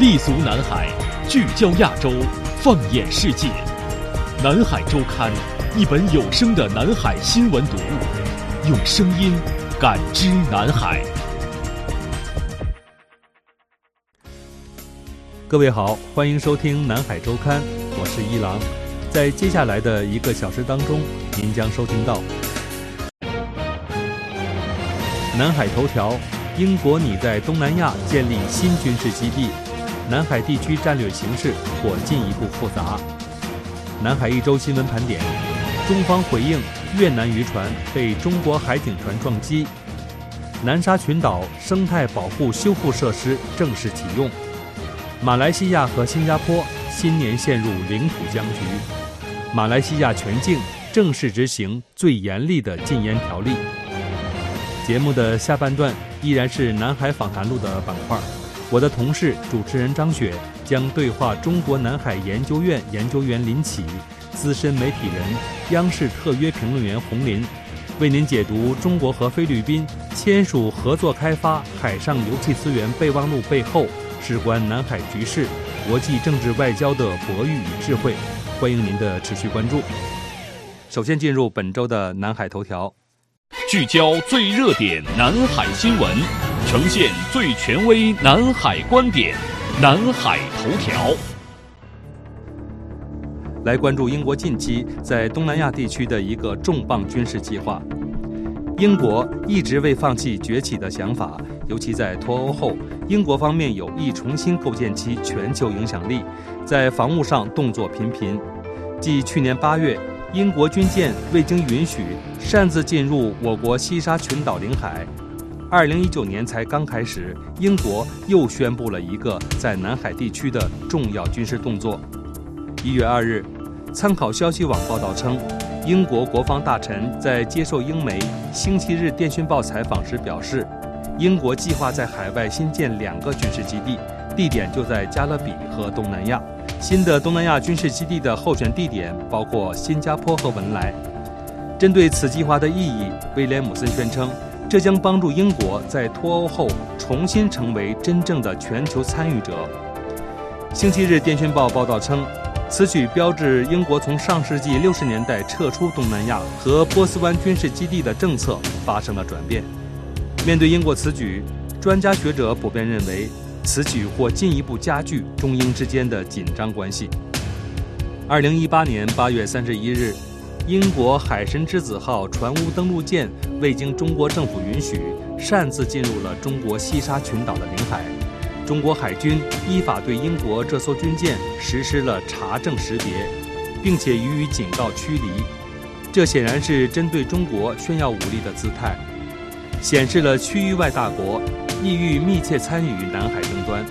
立足南海，聚焦亚洲，放眼世界。南海周刊，一本有声的南海新闻读物，用声音感知南海。各位好，欢迎收听南海周刊，我是一郎。在接下来的一个小时当中，您将收听到南海头条：英国拟在东南亚建立新军事基地，南海地区战略形势或进一步复杂。南海一周新闻盘点：中方回应越南渔船被中国海警船撞击；南沙群岛生态保护修复设施正式启用；马来西亚和新加坡新年陷入领土僵局。马来西亚全境正式执行最严厉的禁烟条例。节目的下半段依然是南海访谈录的板块，我的同事主持人张雪将对话中国南海研究院研究员林启、资深媒体人、央视特约评论员洪林，为您解读中国和菲律宾签署合作开发海上油气资源备忘录背后，事关南海局势、国际政治外交的博弈与智慧。欢迎您的持续关注。首先进入本周的南海头条，聚焦最热点南海新闻，呈现最权威南海观点。南海头条，来关注英国近期在东南亚地区的一个重磅军事计划。英国一直未放弃崛起的想法，尤其在脱欧后，英国方面有意重新构建其全球影响力，在防务上动作频频。继去年八月，英国军舰未经允许擅自进入我国西沙群岛领海，二零一九年才刚开始，英国又宣布了一个在南海地区的重要军事动作。一月二日，参考消息网报道称，英国国防大臣在接受英媒《星期日电讯报》采访时表示，英国计划在海外新建两个军事基地，地点就在加勒比和东南亚。新的东南亚军事基地的候选地点包括新加坡和文莱。针对此计划的意义，威廉姆森宣称，这将帮助英国在脱欧后重新成为真正的全球参与者。星期日电讯报报道称，此举标志英国从上世纪六十年代撤出东南亚和波斯湾军事基地的政策发生了转变。面对英国此举，专家学者普遍认为。此举或进一步加剧中英之间的紧张关系。二零一八年八月三十一日，英国“海神之子”号船坞登陆舰未经中国政府允许，擅自进入了中国西沙群岛的领海。中国海军依法对英国这艘军舰实施了查证识别，并且予以警告驱离。这显然是针对中国炫耀武力的姿态，显示了区域外大国。意欲密切参与南海争端。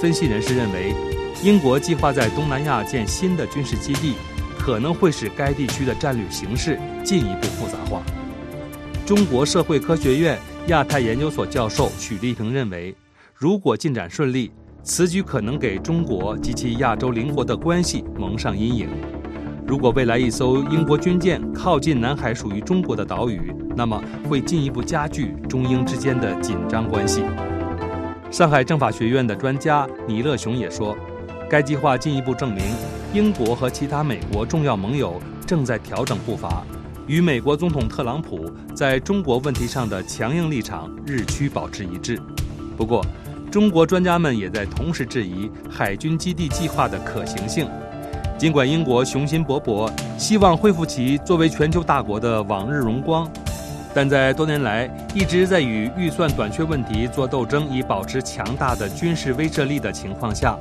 分析人士认为，英国计划在东南亚建新的军事基地，可能会使该地区的战略形势进一步复杂化。中国社会科学院亚太研究所教授许立平认为，如果进展顺利，此举可能给中国及其亚洲邻国的关系蒙上阴影。如果未来一艘英国军舰靠近南海属于中国的岛屿，那么会进一步加剧中英之间的紧张关系。上海政法学院的专家倪乐雄也说，该计划进一步证明，英国和其他美国重要盟友正在调整步伐，与美国总统特朗普在中国问题上的强硬立场日趋保持一致。不过，中国专家们也在同时质疑海军基地计划的可行性。尽管英国雄心勃勃，希望恢复其作为全球大国的往日荣光，但在多年来一直在与预算短缺问题做斗争，以保持强大的军事威慑力的情况下，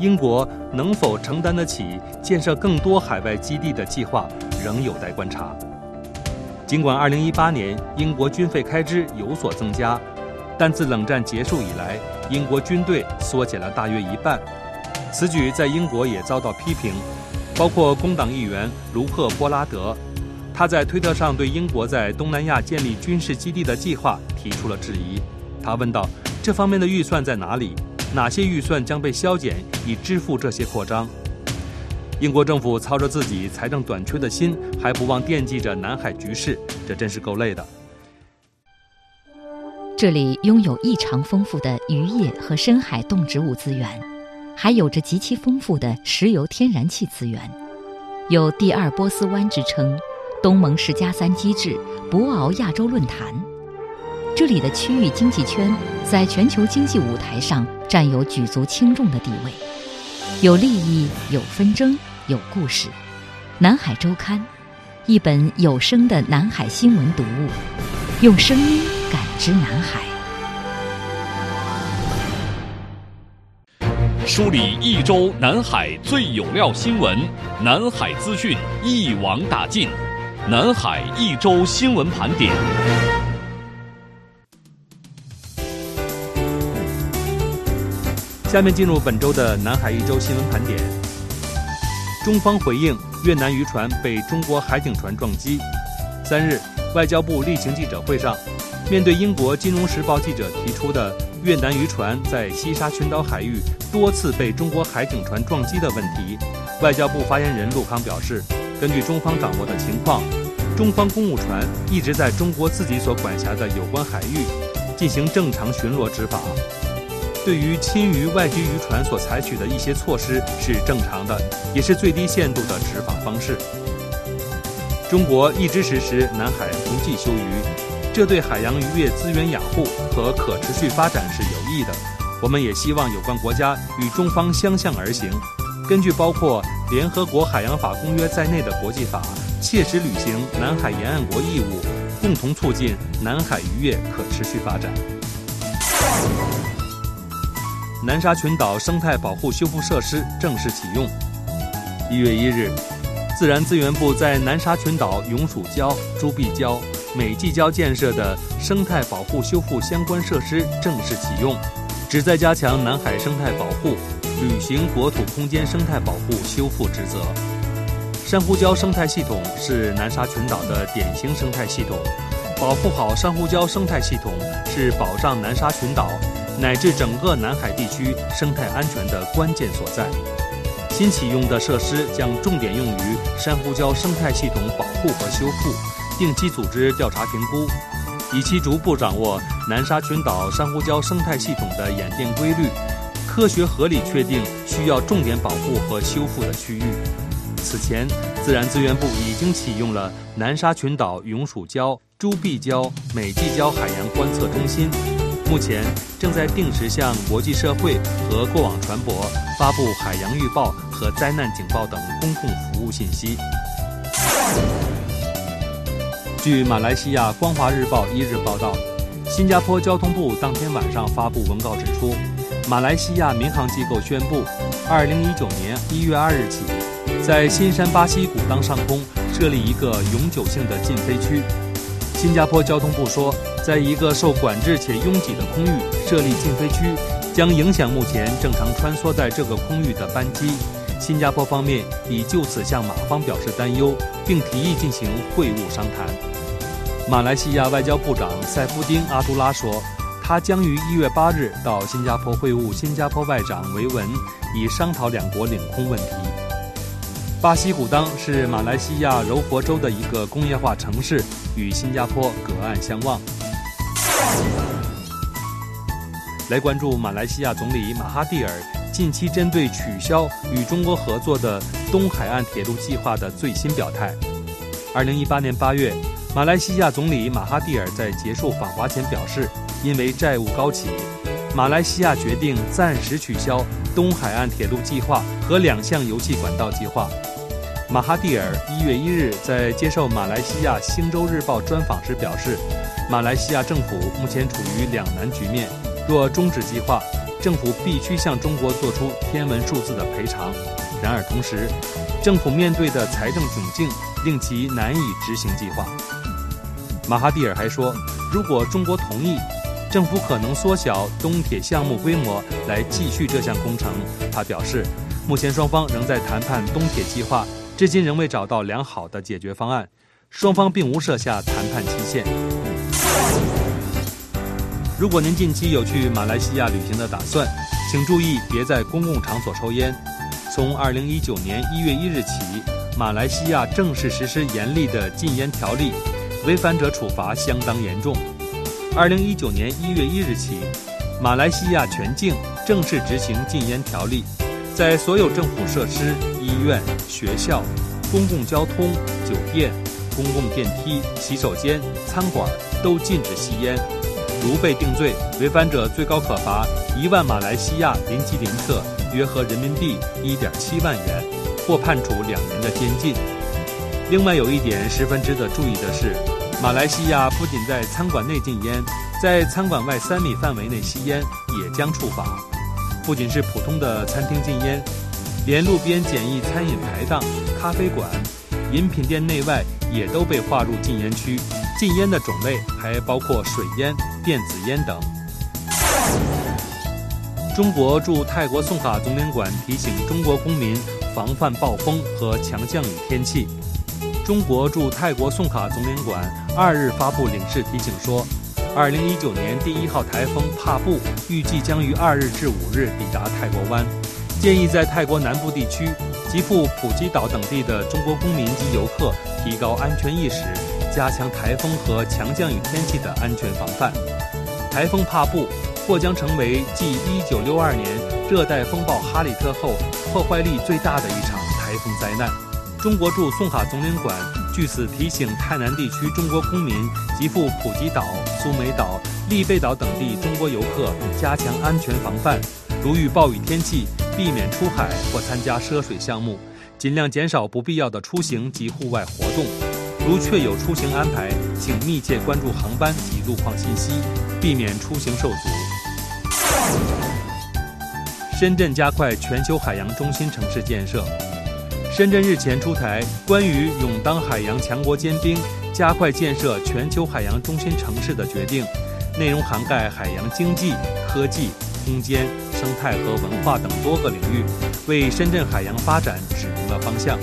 英国能否承担得起建设更多海外基地的计划，仍有待观察。尽管2018年英国军费开支有所增加，但自冷战结束以来，英国军队缩减了大约一半。此举在英国也遭到批评，包括工党议员卢克·波拉德，他在推特上对英国在东南亚建立军事基地的计划提出了质疑。他问道：“这方面的预算在哪里？哪些预算将被削减以支付这些扩张？”英国政府操着自己财政短缺的心，还不忘惦记着南海局势，这真是够累的。这里拥有异常丰富的渔业和深海动植物资源，还有着极其丰富的石油天然气资源，有“第二波斯湾”之称，东盟十加三机制，博鳌亚洲论坛。这里的区域经济圈在全球经济舞台上占有举足轻重的地位，有利益，有纷争，有故事。南海周刊，一本有声的南海新闻读物，用声音感知南海，梳理一周南海最有料新闻，南海资讯一网打尽，南海一周新闻盘点。下面进入本周的南海一周新闻盘点。中方回应越南渔船被中国海警船撞击。三日，外交部例行记者会上，面对英国《金融时报》记者提出的越南渔船在西沙群岛海域多次被中国海警船撞击的问题，外交部发言人陆康表示，根据中方掌握的情况，中方公务船一直在中国自己所管辖的有关海域进行正常巡逻执法。对于侵渔外籍渔船所采取的一些措施是正常的，也是最低限度的执法方式。中国一直实施南海同济休渔，这对海洋渔业资源养护和可持续发展是有益的。我们也希望有关国家与中方相向而行，根据包括联合国海洋法公约在内的国际法，切实履行南海沿岸国义务，共同促进南海渔业可持续发展。南沙群岛生态保护修复设施正式启用。一月一日，自然资源部在南沙群岛永暑礁、朱碧礁、美济礁建设的生态保护修复相关设施正式启用，旨在加强南海生态保护，履行国土空间生态保护修复职责。珊瑚礁生态系统是南沙群岛的典型生态系统，保护好珊瑚礁生态系统是保障南沙群岛。乃至整个南海地区生态安全的关键所在。新启用的设施将重点用于珊瑚礁生态系统保护和修复，定期组织调查评估，以期逐步掌握南沙群岛珊瑚礁生态系统的演变规律，科学合理确定需要重点保护和修复的区域。此前，自然资源部已经启用了南沙群岛永暑礁、朱碧礁、美济礁海洋观测中心。目前正在定时向国际社会和过往船舶发布海洋预报和灾难警报等公共服务信息。据马来西亚《光华日报》一日报道，新加坡交通部当天晚上发布文告指出，马来西亚民航机构宣布，二零一九年一月二日起，在新山巴西古当上空设立一个永久性的禁飞区。新加坡交通部说。在一个受管制且拥挤的空域设立禁飞区，将影响目前正常穿梭在这个空域的班机。新加坡方面已就此向马方表示担忧，并提议进行会晤商谈。马来西亚外交部长塞夫丁阿杜拉说，他将于一月八日到新加坡会晤新加坡外长维文，以商讨两国领空问题。巴西古当是马来西亚柔佛州的一个工业化城市，与新加坡隔岸相望。来关注马来西亚总理马哈蒂尔近期针对取消与中国合作的东海岸铁路计划的最新表态。二零一八年八月，马来西亚总理马哈蒂尔在结束访华前表示，因为债务高企，马来西亚决定暂时取消东海岸铁路计划和两项油气管道计划。马哈蒂尔一月一日在接受马来西亚《星洲日报》专访时表示，马来西亚政府目前处于两难局面。若终止计划，政府必须向中国做出天文数字的赔偿。然而，同时，政府面对的财政窘境令其难以执行计划。马哈蒂尔还说，如果中国同意，政府可能缩小东铁项目规模来继续这项工程。他表示，目前双方仍在谈判东铁计划，至今仍未找到良好的解决方案，双方并无设下谈判期限。如果您近期有去马来西亚旅行的打算，请注意别在公共场所抽烟。从二零一九年一月一日起，马来西亚正式实施严厉的禁烟条例，违反者处罚相当严重。二零一九年一月一日起，马来西亚全境正式执行禁烟条例，在所有政府设施、医院、学校、公共交通、酒店、公共电梯、洗手间、餐馆都禁止吸烟。如被定罪，违反者最高可罚一万马来西亚林吉林特（约合人民币一点七万元），或判处两年的监禁。另外有一点十分值得注意的是，马来西亚不仅在餐馆内禁烟，在餐馆外三米范围内吸烟也将处罚。不仅是普通的餐厅禁烟，连路边简易餐饮排档、咖啡馆、饮品店内外也都被划入禁烟区。禁烟的种类还包括水烟、电子烟等。中国驻泰国宋卡总领馆提醒中国公民防范暴风和强降雨天气。中国驻泰国宋卡总领馆二日发布领事提醒说，二零一九年第一号台风帕布预计将于二日至五日抵达泰国湾，建议在泰国南部地区及赴普吉岛等地的中国公民及游客提高安全意识。加强台风和强降雨天气的安全防范。台风帕布或将成为继1962年热带风暴哈里特后破坏力最大的一场台风灾难。中国驻宋卡总领馆据此提醒泰南地区中国公民及赴普吉岛、苏梅岛、利贝岛等地中国游客加强安全防范。如遇暴雨天气，避免出海或参加涉水项目，尽量减少不必要的出行及户外活动。如确有出行安排，请密切关注航班及路况信息，避免出行受阻。深圳加快全球海洋中心城市建设。深圳日前出台关于勇当海洋强国尖兵、加快建设全球海洋中心城市的决定，内容涵盖海洋经济、科技、空间、生态和文化等多个领域，为深圳海洋发展指明了方向。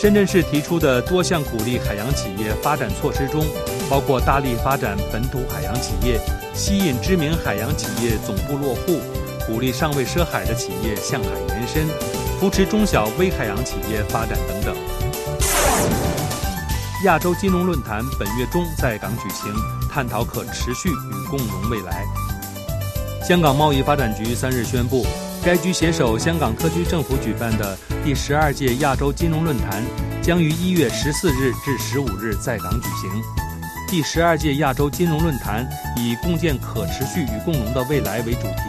深圳市提出的多项鼓励海洋企业发展措施中，包括大力发展本土海洋企业，吸引知名海洋企业总部落户，鼓励尚未涉海的企业向海延伸，扶持中小微海洋企业发展等等。亚洲金融论坛本月中在港举行，探讨可持续与共荣未来。香港贸易发展局三日宣布。该局携手香港特区政府举办的第十二届亚洲金融论坛将于一月十四日至十五日在港举行。第十二届亚洲金融论坛以“共建可持续与共荣的未来”为主题，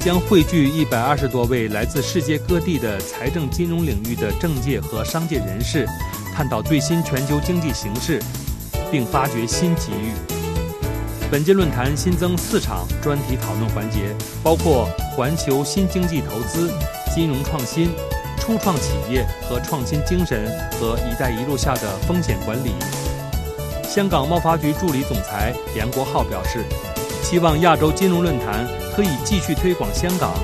将汇聚一百二十多位来自世界各地的财政金融领域的政界和商界人士，探讨最新全球经济形势，并发掘新机遇。本届论坛新增四场专题讨论环节，包括环球新经济投资、金融创新、初创企业和创新精神和“一带一路”下的风险管理。香港贸发局助理总裁梁国浩表示，希望亚洲金融论坛可以继续推广香港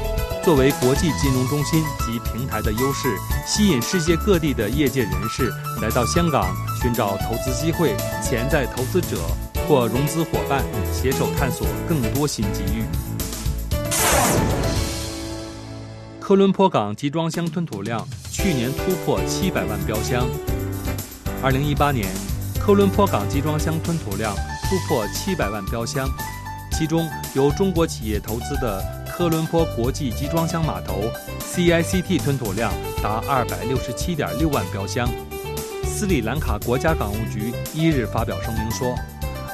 作为国际金融中心及平台的优势，吸引世界各地的业界人士来到香港寻找投资机会，潜在投资者。或融资伙伴携手探索更多新机遇。科伦坡港集装箱吞吐量去年突破七百万标箱。二零一八年，科伦坡港集装箱吞吐量突破七百万标箱，其中由中国企业投资的科伦坡国际集装箱码头 （CICT） 吞吐量达二百六十七点六万标箱。斯里兰卡国家港务局一日发表声明说。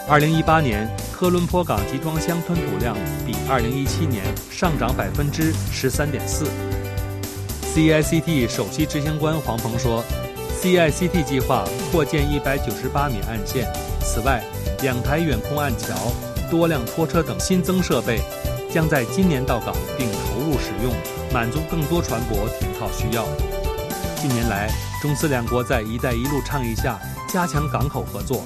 二零一八年，科伦坡港集装箱吞吐量比二零一七年上涨百分之十三点四。CICT 首席执行官黄鹏说：“CICT 计划扩建一百九十八米岸线，此外，两台远空岸桥、多辆拖车等新增设备将在今年到港并投入使用，满足更多船舶停靠需要。”近年来，中斯两国在“一带一路”倡议下加强港口合作。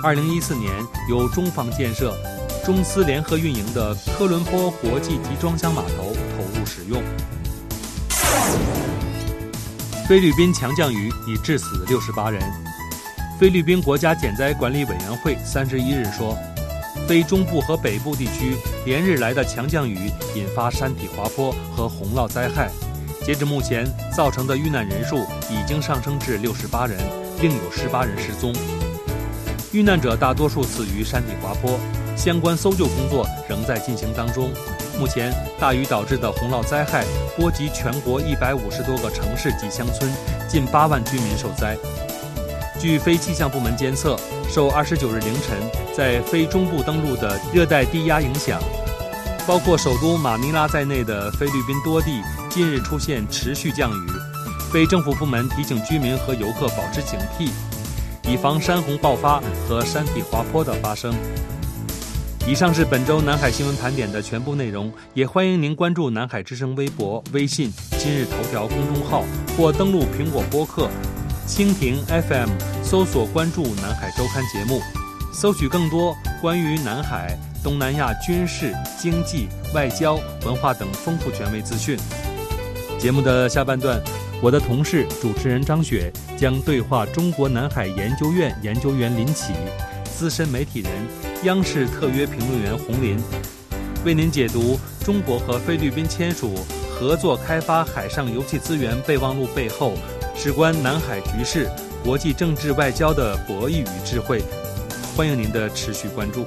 二零一四年，由中方建设、中斯联合运营的科伦坡国际集装箱码头投入使用。菲律宾强降雨已致死六十八人。菲律宾国家减灾管理委员会三十一日说，非中部和北部地区连日来的强降雨引发山体滑坡和洪涝灾害，截至目前，造成的遇难人数已经上升至六十八人，另有十八人失踪。遇难者大多数死于山体滑坡，相关搜救工作仍在进行当中。目前，大雨导致的洪涝灾害波及全国一百五十多个城市及乡村，近八万居民受灾。据非气象部门监测，受二十九日凌晨在非中部登陆的热带低压影响，包括首都马尼拉在内的菲律宾多地近日出现持续降雨。非政府部门提醒居民和游客保持警惕，以防山洪爆发和山体滑坡的发生。以上是本周南海新闻盘点的全部内容，也欢迎您关注南海之声微博、微信、今日头条公众号，或登录苹果播客、蜻蜓 FM，搜索关注南海周刊节目，搜取更多关于南海、东南亚军事、经济、外交、文化等丰富权威资讯。节目的下半段，我的同事主持人张雪将对话中国南海研究院研究员林启。资深媒体人、央视特约评论员洪林，为您解读中国和菲律宾签署合作开发海上油气资源备忘录背后，事关南海局势、国际政治外交的博弈与智慧。欢迎您的持续关注。